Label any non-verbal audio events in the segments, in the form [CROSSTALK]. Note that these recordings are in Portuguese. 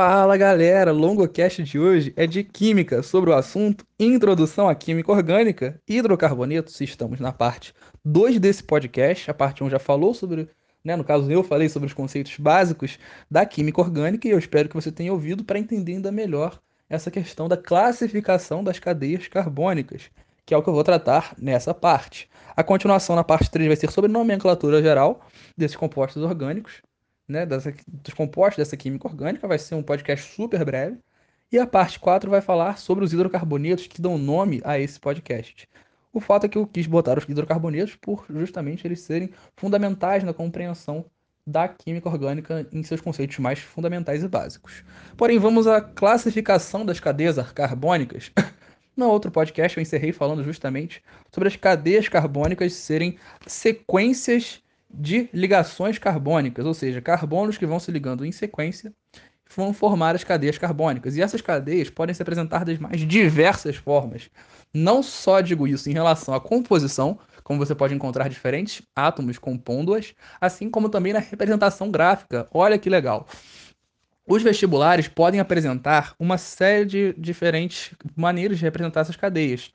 Fala galera, o LongoCast de hoje é de Química, sobre o assunto Introdução à Química Orgânica Hidrocarbonetos. Estamos na parte 2 desse podcast. A parte 1 já falou sobre, né, no caso eu falei sobre os conceitos básicos da química orgânica e eu espero que você tenha ouvido para entender ainda melhor essa questão da classificação das cadeias carbônicas, que é o que eu vou tratar nessa parte. A continuação na parte 3 vai ser sobre nomenclatura geral desses compostos orgânicos né, dessa, dos compostos dessa química orgânica. Vai ser um podcast super breve. E a parte 4 vai falar sobre os hidrocarbonetos que dão nome a esse podcast. O fato é que eu quis botar os hidrocarbonetos por justamente eles serem fundamentais na compreensão da química orgânica em seus conceitos mais fundamentais e básicos. Porém, vamos à classificação das cadeias carbônicas. [LAUGHS] No outro podcast eu encerrei falando justamente sobre as cadeias carbônicas serem sequências de ligações carbônicas, ou seja, carbonos que vão se ligando em sequência vão formar as cadeias carbônicas. E essas cadeias podem se apresentar das mais diversas formas. Não só digo isso em relação à composição, como você pode encontrar diferentes átomos compondo-as, assim como também na representação gráfica. Olha que legal. Os vestibulares podem apresentar uma série de diferentes maneiras de representar essas cadeias.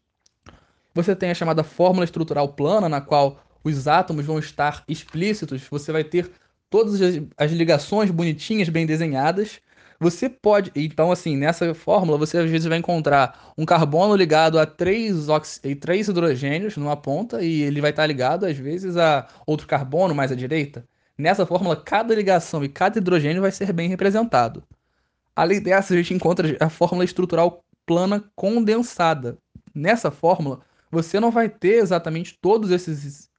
Você tem a chamada fórmula estrutural plana, na qual os átomos vão estar explícitos, você vai ter todas as ligações bonitinhas, bem desenhadas. Você pode, então assim, nessa fórmula você às vezes vai encontrar um carbono ligado a três, ox... três hidrogênios numa ponta e ele vai estar ligado às vezes a outro carbono mais à direita. Nessa fórmula, cada ligação e cada hidrogênio vai ser bem representado. Além dessa, a gente encontra a fórmula estrutural plana condensada. Nessa fórmula, você não vai ter exatamente todos esses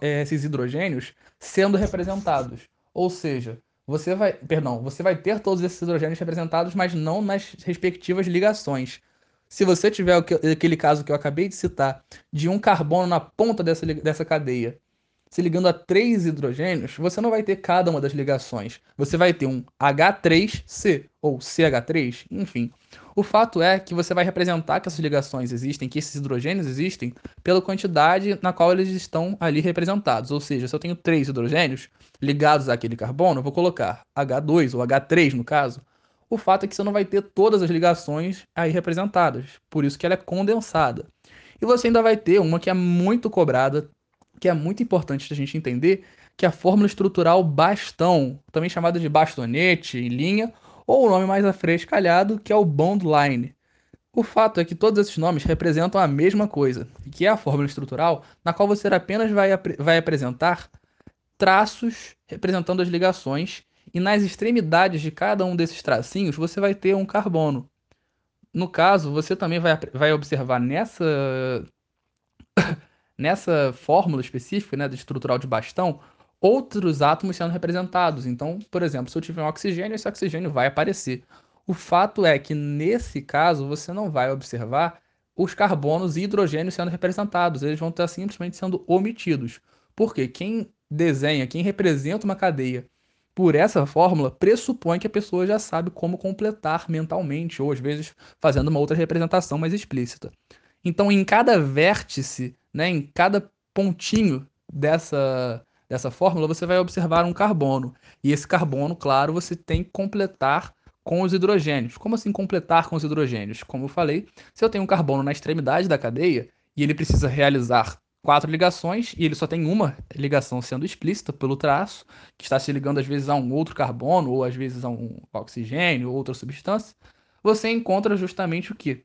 esses hidrogênios sendo representados. Ou seja, você vai, perdão, você vai ter todos esses hidrogênios representados, mas não nas respectivas ligações. Se você tiver aquele caso que eu acabei de citar, de um carbono na ponta dessa, dessa cadeia, se ligando a três hidrogênios, você não vai ter cada uma das ligações. Você vai ter um H3C ou CH3, enfim. O fato é que você vai representar que essas ligações existem, que esses hidrogênios existem, pela quantidade na qual eles estão ali representados. Ou seja, se eu tenho três hidrogênios ligados àquele carbono, vou colocar H2 ou H3 no caso. O fato é que você não vai ter todas as ligações aí representadas, por isso que ela é condensada. E você ainda vai ter uma que é muito cobrada, que é muito importante a gente entender, que é a fórmula estrutural bastão, também chamada de bastonete em linha ou o nome mais afrescalhado, que é o bond line. O fato é que todos esses nomes representam a mesma coisa, que é a fórmula estrutural, na qual você apenas vai, vai apresentar traços representando as ligações, e nas extremidades de cada um desses tracinhos você vai ter um carbono. No caso, você também vai, vai observar nessa, nessa fórmula específica né, estrutural de bastão outros átomos sendo representados. Então, por exemplo, se eu tiver um oxigênio, esse oxigênio vai aparecer. O fato é que nesse caso você não vai observar os carbonos e hidrogênios sendo representados, eles vão estar simplesmente sendo omitidos. Porque quem desenha, quem representa uma cadeia por essa fórmula pressupõe que a pessoa já sabe como completar mentalmente, ou às vezes fazendo uma outra representação mais explícita. Então, em cada vértice, né, em cada pontinho dessa dessa fórmula, você vai observar um carbono. E esse carbono, claro, você tem que completar com os hidrogênios. Como assim completar com os hidrogênios? Como eu falei, se eu tenho um carbono na extremidade da cadeia e ele precisa realizar quatro ligações e ele só tem uma ligação sendo explícita pelo traço, que está se ligando às vezes a um outro carbono ou às vezes a um oxigênio ou outra substância, você encontra justamente o que?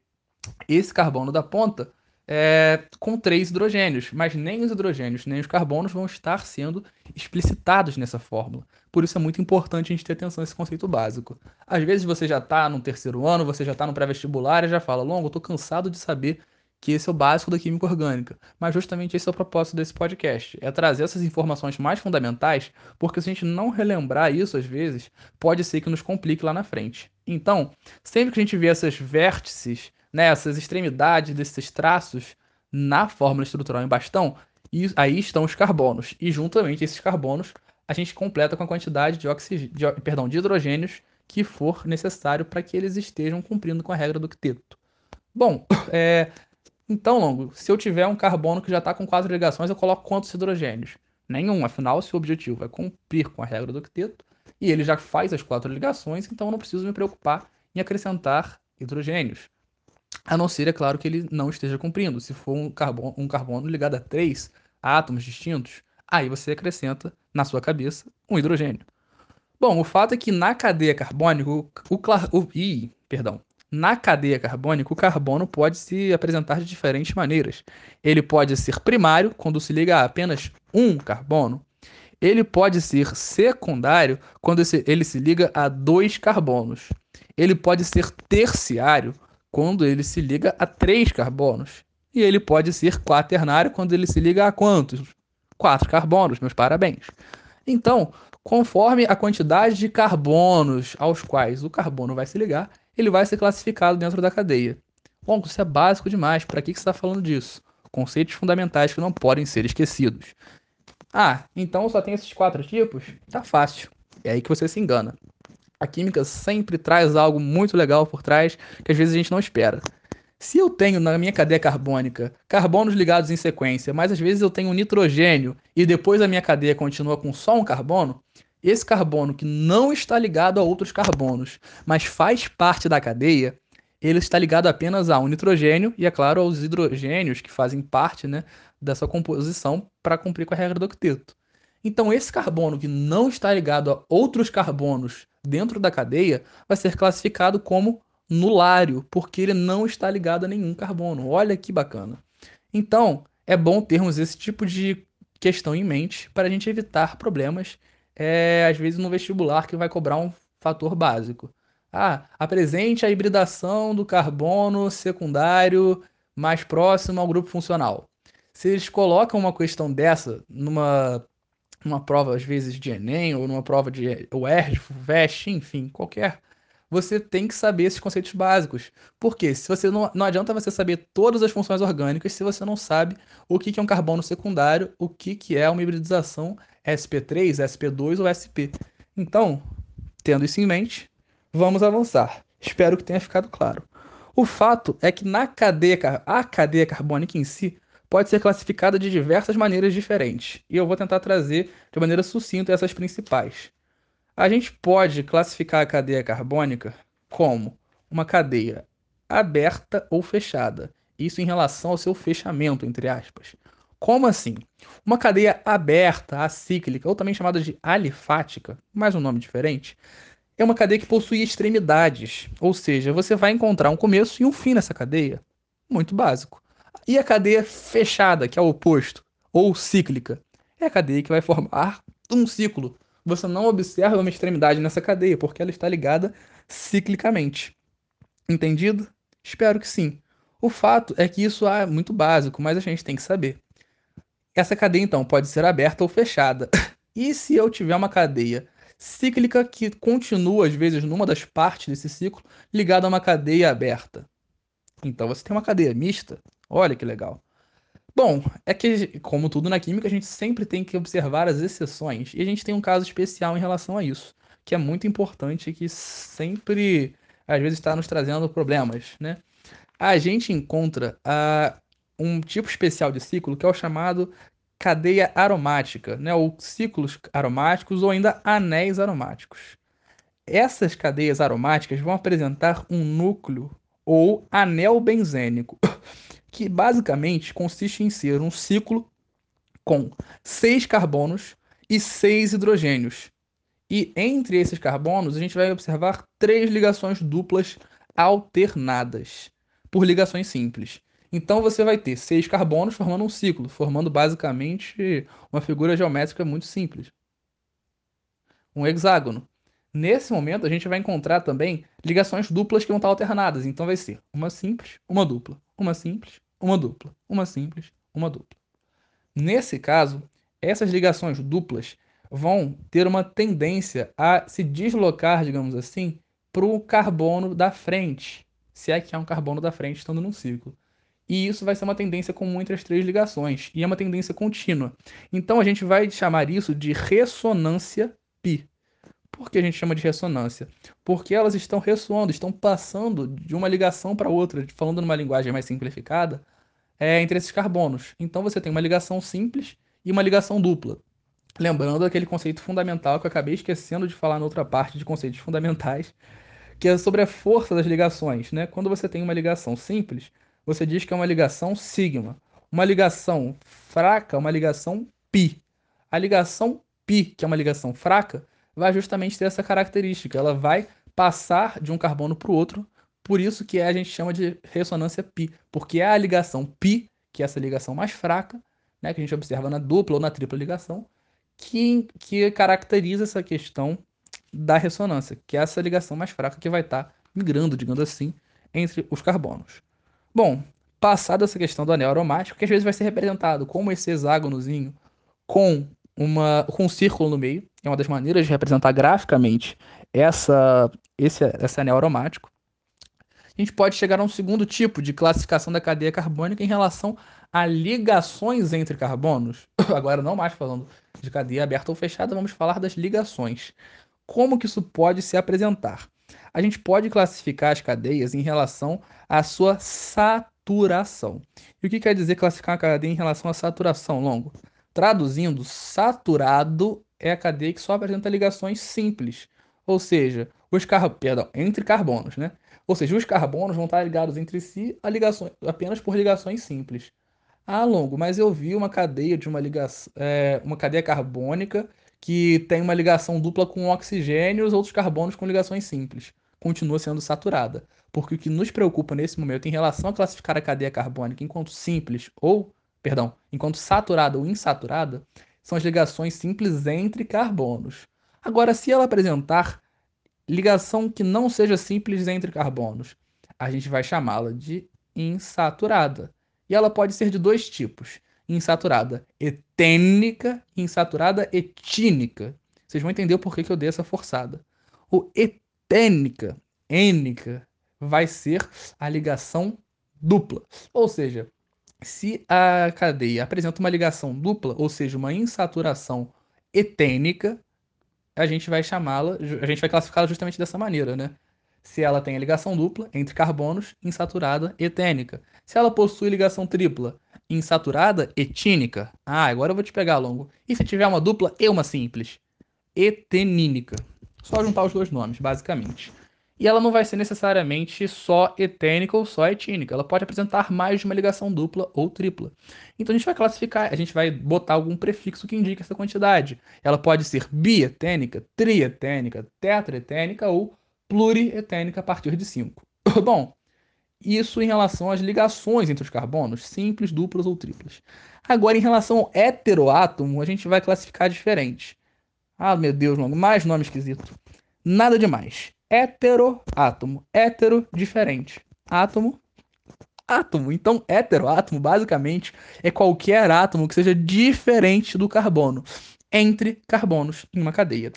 Esse carbono da ponta é, com três hidrogênios, mas nem os hidrogênios nem os carbonos vão estar sendo explicitados nessa fórmula. Por isso é muito importante a gente ter atenção a esse conceito básico. Às vezes você já está no terceiro ano, você já está no pré-vestibular e já fala, Longo, estou cansado de saber que esse é o básico da química orgânica. Mas justamente esse é o propósito desse podcast, é trazer essas informações mais fundamentais, porque se a gente não relembrar isso às vezes, pode ser que nos complique lá na frente. Então, sempre que a gente vê esses vértices né, essas extremidades desses traços na fórmula estrutural em bastão, e aí estão os carbonos. E juntamente esses carbonos, a gente completa com a quantidade de, de, perdão, de hidrogênios que for necessário para que eles estejam cumprindo com a regra do octeto. Bom, [COUGHS] é... então, Longo, se eu tiver um carbono que já está com quatro ligações, eu coloco quantos hidrogênios? Nenhum, afinal, se o objetivo é cumprir com a regra do octeto, E ele já faz as quatro ligações, então eu não preciso me preocupar em acrescentar hidrogênios. A não ser, é claro, que ele não esteja cumprindo. Se for um carbono, um carbono ligado a três átomos distintos, aí você acrescenta na sua cabeça um hidrogênio. Bom, o fato é que na cadeia carbônica, o, o, o ih, perdão, na cadeia carbônica, o carbono pode se apresentar de diferentes maneiras. Ele pode ser primário, quando se liga a apenas um carbono. Ele pode ser secundário, quando ele se liga a dois carbonos. Ele pode ser terciário, quando ele se liga a três carbonos. E ele pode ser quaternário, quando ele se liga a quantos? Quatro carbonos, meus parabéns. Então, conforme a quantidade de carbonos aos quais o carbono vai se ligar, ele vai ser classificado dentro da cadeia. Bom, isso é básico demais. Para que, que você está falando disso? Conceitos fundamentais que não podem ser esquecidos. Ah, então só tem esses quatro tipos? Tá fácil. É aí que você se engana. A química sempre traz algo muito legal por trás que às vezes a gente não espera. Se eu tenho na minha cadeia carbônica carbonos ligados em sequência, mas às vezes eu tenho nitrogênio e depois a minha cadeia continua com só um carbono, esse carbono que não está ligado a outros carbonos, mas faz parte da cadeia, ele está ligado apenas a um nitrogênio e, é claro, aos hidrogênios que fazem parte né, dessa composição para cumprir com a regra do octeto. Então, esse carbono que não está ligado a outros carbonos dentro da cadeia vai ser classificado como nulário, porque ele não está ligado a nenhum carbono. Olha que bacana. Então, é bom termos esse tipo de questão em mente para a gente evitar problemas é, às vezes, no vestibular que vai cobrar um fator básico. Ah, apresente a hibridação do carbono secundário mais próximo ao grupo funcional. Se eles colocam uma questão dessa numa, numa prova, às vezes, de Enem, ou numa prova de UERJ, FUVEST, enfim, qualquer, você tem que saber esses conceitos básicos. Porque se você não, não adianta você saber todas as funções orgânicas se você não sabe o que, que é um carbono secundário, o que, que é uma hibridização SP3, SP2 ou SP. Então, tendo isso em mente, vamos avançar. Espero que tenha ficado claro. O fato é que na cadeia, a cadeia carbônica em si pode ser classificada de diversas maneiras diferentes, e eu vou tentar trazer de maneira sucinta essas principais. A gente pode classificar a cadeia carbônica como uma cadeia aberta ou fechada, isso em relação ao seu fechamento, entre aspas. Como assim? Uma cadeia aberta, acíclica, ou também chamada de alifática, mais um nome diferente, é uma cadeia que possui extremidades, ou seja, você vai encontrar um começo e um fim nessa cadeia. Muito básico. E a cadeia fechada, que é o oposto, ou cíclica, é a cadeia que vai formar um ciclo. Você não observa uma extremidade nessa cadeia, porque ela está ligada ciclicamente. Entendido? Espero que sim. O fato é que isso é muito básico, mas a gente tem que saber. Essa cadeia, então, pode ser aberta ou fechada. [LAUGHS] E se eu tiver uma cadeia cíclica que continua, às vezes, numa das partes desse ciclo, ligada a uma cadeia aberta? Então você tem uma cadeia mista. Olha que legal. Bom, é que, como tudo na química, a gente sempre tem que observar as exceções. E a gente tem um caso especial em relação a isso, que é muito importante e que sempre, às vezes, está nos trazendo problemas, né? A gente encontra a um tipo especial de ciclo que é o chamado cadeia aromática, né, ou ciclos aromáticos ou ainda anéis aromáticos. Essas cadeias aromáticas vão apresentar um núcleo ou anel benzênico, [LAUGHS] que basicamente consiste em ser um ciclo com seis carbonos e seis hidrogênios. E entre esses carbonos, a gente vai observar três ligações duplas alternadas por ligações simples. Então você vai ter seis carbonos formando um ciclo, formando basicamente uma figura geométrica muito simples. Um hexágono. Nesse momento, a gente vai encontrar também ligações duplas que vão estar alternadas. Então vai ser uma simples, uma dupla, uma simples, uma dupla, uma simples, uma dupla. Nesse caso, essas ligações duplas vão ter uma tendência a se deslocar, digamos assim, para o carbono da frente, se é que há um carbono da frente estando num ciclo. E isso vai ser uma tendência comum entre as três ligações, e é uma tendência contínua. Então a gente vai chamar isso de ressonância π. Por que a gente chama de ressonância? Porque elas estão ressoando, estão passando de uma ligação para outra, falando numa linguagem mais simplificada, é, entre esses carbonos. Então você tem uma ligação simples e uma ligação dupla. Lembrando aquele conceito fundamental que eu acabei esquecendo de falar na outra parte de conceitos fundamentais, que é sobre a força das ligações, né? Quando você tem uma ligação simples, você diz que é uma ligação sigma. Uma ligação fraca, uma ligação pi. A ligação pi, que é uma ligação fraca, vai justamente ter essa característica. Ela vai passar de um carbono para o outro, por isso que a gente chama de ressonância pi, porque é a ligação pi, que é essa ligação mais fraca, né, que a gente observa na dupla ou na tripla ligação, que, que caracteriza essa questão da ressonância, que é essa ligação mais fraca que vai estar tá migrando, digamos assim, entre os carbonos. Bom, passada essa questão do anel aromático, que às vezes vai ser representado como esse hexágonozinho com uma com um círculo no meio, é uma das maneiras de representar graficamente essa esse, esse anel aromático. A gente pode chegar a um segundo tipo de classificação da cadeia carbônica em relação a ligações entre carbonos. [COUGHS] Agora não mais falando de cadeia aberta ou fechada, vamos falar das ligações. Como que isso pode se apresentar? A gente pode classificar as cadeias em relação à sua saturação. E o que quer dizer classificar uma cadeia em relação à saturação, Longo? Traduzindo, saturado é a cadeia que só apresenta ligações simples, ou seja, os car... Perdão, entre carbonos, né? Ou seja, os carbonos vão estar ligados entre si a ligações, apenas por ligações simples. Ah, Longo, mas eu vi uma cadeia de uma ligação, é, uma cadeia carbônica que tem uma ligação dupla com oxigênio e os outros carbonos com ligações simples. Continua sendo saturada. Porque o que nos preocupa nesse momento em relação a classificar a cadeia carbônica enquanto simples ou, perdão, enquanto saturada ou insaturada, são as ligações simples entre carbonos. Agora, se ela apresentar ligação que não seja simples entre carbonos, a gente vai chamá-la de insaturada. E ela pode ser de dois tipos: insaturada etênica e insaturada etínica. Vocês vão entender o porquê que eu dei essa forçada. O etênica, ênica, vai ser a ligação dupla. Ou seja, se a cadeia apresenta uma ligação dupla, ou seja, uma insaturação etênica, a gente vai chamá-la, a gente vai classificá-la justamente dessa maneira, né? se ela tem a ligação dupla entre carbonos, insaturada etênica. Se ela possui ligação tripla, insaturada etínica. Ah, agora eu vou te pegar, longo. E se tiver uma dupla e uma simples? Etenínica. Só juntar os dois nomes, basicamente. E ela não vai ser necessariamente só etênica ou só etínica. Ela pode apresentar mais de uma ligação dupla ou tripla. Então a gente vai classificar, a gente vai botar algum prefixo que indique essa quantidade. Ela pode ser bietênica, trietênica, tetraetênica ou plurietênica a partir de 5. [LAUGHS] Bom, isso em relação às ligações entre os carbonos, simples, duplas ou triplas. Agora, em relação ao heteroátomo, a gente vai classificar diferente. Ah, meu Deus, mais nome esquisito. Nada demais. Heteroátomo. Hetero, diferente. Átomo, átomo. Então, heteroátomo, basicamente, é qualquer átomo que seja diferente do carbono entre carbonos em uma cadeia.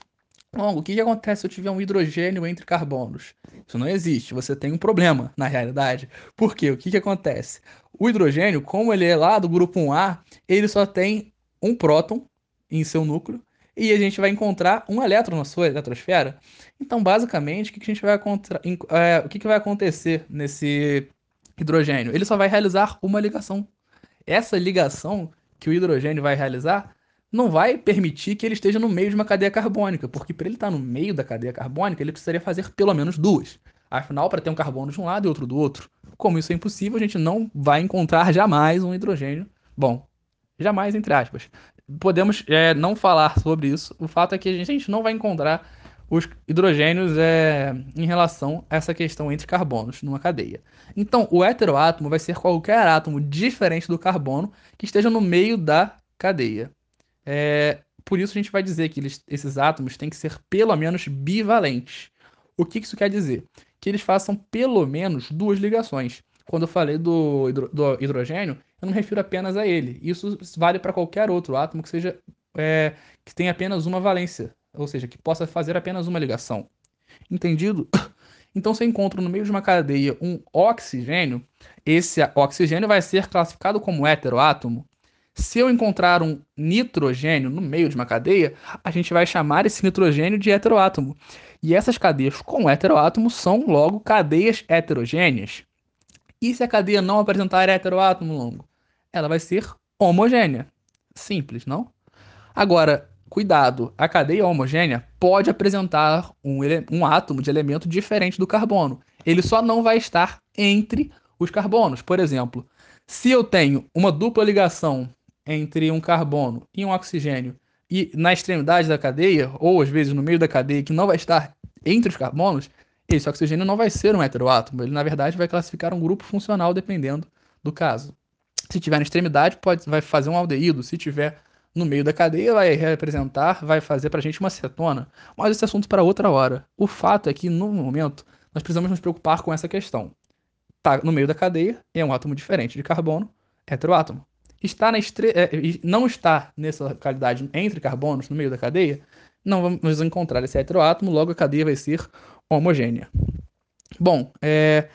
Bom, o que, que acontece se eu tiver um hidrogênio entre carbonos? Isso não existe, você tem um problema na realidade. Por quê? O que, que acontece? O hidrogênio, como ele é lá do grupo 1A, ele só tem um próton em seu núcleo e a gente vai encontrar um elétron na sua eletrosfera. Então, basicamente, o que, que a gente vai é, o que, que vai acontecer nesse hidrogênio? Ele só vai realizar uma ligação. Essa ligação que o hidrogênio vai realizar não vai permitir que ele esteja no meio de uma cadeia carbônica, porque para ele estar no meio da cadeia carbônica, ele precisaria fazer pelo menos duas. Afinal, para ter um carbono de um lado e outro do outro. Como isso é impossível, a gente não vai encontrar jamais um hidrogênio. Bom, jamais, entre aspas. Podemos é, não falar sobre isso. O fato é que a gente não vai encontrar os hidrogênios é, em relação a essa questão entre carbonos numa cadeia. Então, o heteroátomo vai ser qualquer átomo diferente do carbono que esteja no meio da cadeia. É, por isso a gente vai dizer que eles, esses átomos têm que ser pelo menos bivalentes. O que isso quer dizer? Que eles façam pelo menos duas ligações. Quando eu falei do, hidro, do hidrogênio, eu não me refiro apenas a ele. Isso vale para qualquer outro átomo que seja é, que tenha apenas uma valência, ou seja, que possa fazer apenas uma ligação. Entendido? [COUGHS] Então, se eu encontro no meio de uma cadeia um oxigênio, esse oxigênio vai ser classificado como heteroátomo se eu encontrar um nitrogênio no meio de uma cadeia, a gente vai chamar esse nitrogênio de heteroátomo. E essas cadeias com heteroátomo são logo cadeias heterogêneas. E se a cadeia não apresentar heteroátomo longo? Ela vai ser homogênea. Simples, não? Agora, Cuidado, a cadeia homogênea pode apresentar um, um átomo de elemento diferente do carbono. Ele só não vai estar entre os carbonos. Por exemplo, se eu tenho uma dupla ligação entre um carbono e um oxigênio e na extremidade da cadeia, ou às vezes no meio da cadeia, que não vai estar entre os carbonos, esse oxigênio não vai ser um heteroátomo. Ele, na verdade, vai classificar um grupo funcional dependendo do caso. Se tiver na extremidade, pode, vai fazer um aldeído. Se tiver no meio da cadeia vai representar, vai fazer para a gente uma cetona. Mas esse assunto para outra hora. O fato é que, no momento, nós precisamos nos preocupar com essa questão. Está no meio da cadeia, é um átomo diferente de carbono, heteroátomo. Está na estre... É, não está nessa localidade entre carbonos, no meio da cadeia, não vamos encontrar esse heteroátomo, logo a cadeia vai ser homogênea. Bom, é...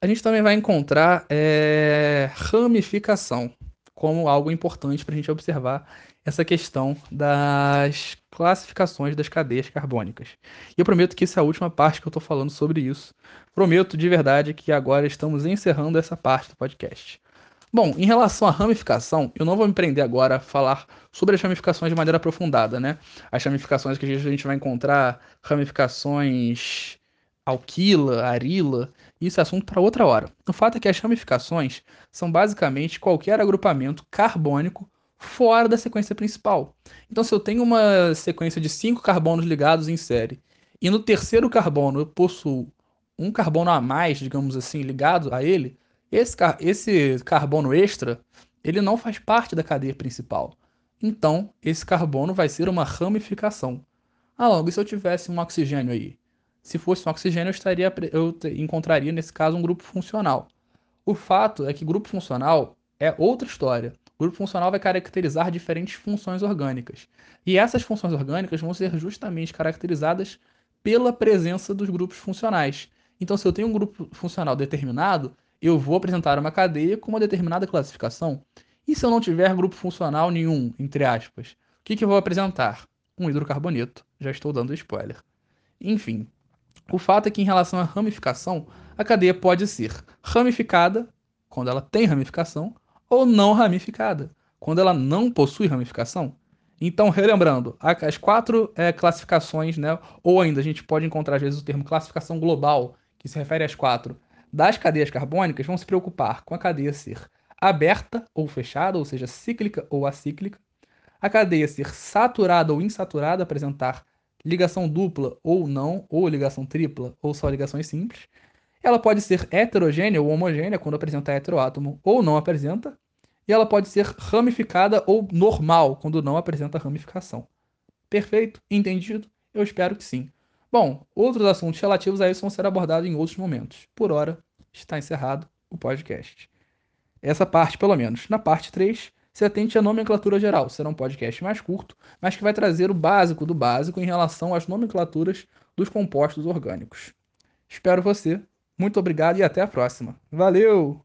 a gente também vai encontrar é... ramificação como algo importante para a gente observar essa questão das classificações das cadeias carbônicas. E eu prometo que essa é a última parte que eu estou falando sobre isso. Prometo de verdade que agora estamos encerrando essa parte do podcast. Bom, em relação à ramificação, eu não vou me prender agora a falar sobre as ramificações de maneira aprofundada, né? As ramificações que a gente vai encontrar, ramificações alquila, arila, isso é assunto para outra hora. O fato é que as ramificações são basicamente qualquer agrupamento carbônico fora da sequência principal. Então, se eu tenho uma sequência de cinco carbonos ligados em série, e no terceiro carbono eu possuo um carbono a mais, digamos assim, ligado a ele, esse, car esse carbono extra, ele não faz parte da cadeia principal. Então, esse carbono vai ser uma ramificação. Ah, logo, e se eu tivesse um oxigênio aí? Se fosse um oxigênio, eu, estaria, eu encontraria, nesse caso, um grupo funcional. O fato é que grupo funcional é outra história. O grupo funcional vai caracterizar diferentes funções orgânicas. E essas funções orgânicas vão ser justamente caracterizadas pela presença dos grupos funcionais. Então, se eu tenho um grupo funcional determinado, eu vou apresentar uma cadeia com uma determinada classificação. E se eu não tiver grupo funcional nenhum, entre aspas, o que, que eu vou apresentar? Um hidrocarboneto. Já estou dando spoiler. Enfim, o fato é que em relação à ramificação, a cadeia pode ser ramificada, quando ela tem ramificação, ou não ramificada, quando ela não possui ramificação. Então, relembrando, as quatro é, classificações, né, ou ainda a gente pode encontrar às vezes o termo classificação global, que se refere às quatro, das cadeias carbônicas, vão se preocupar com a cadeia ser aberta ou fechada, ou seja, cíclica ou acíclica, a cadeia ser saturada ou insaturada, apresentar ligação dupla ou não, ou ligação tripla, ou só ligações simples, ela pode ser heterogênea ou homogênea quando apresenta heteroátomo ou não apresenta. E ela pode ser ramificada ou normal quando não apresenta ramificação. Perfeito? Entendido? Eu espero que sim. Bom, outros assuntos relativos a isso vão ser abordados em outros momentos. Por hora, está encerrado o podcast. Essa parte, pelo menos. Na parte 3, se atente à nomenclatura geral. Será um podcast mais curto, mas que vai trazer o básico do básico em relação às nomenclaturas dos compostos orgânicos. Espero você muito obrigado e até a próxima. Valeu!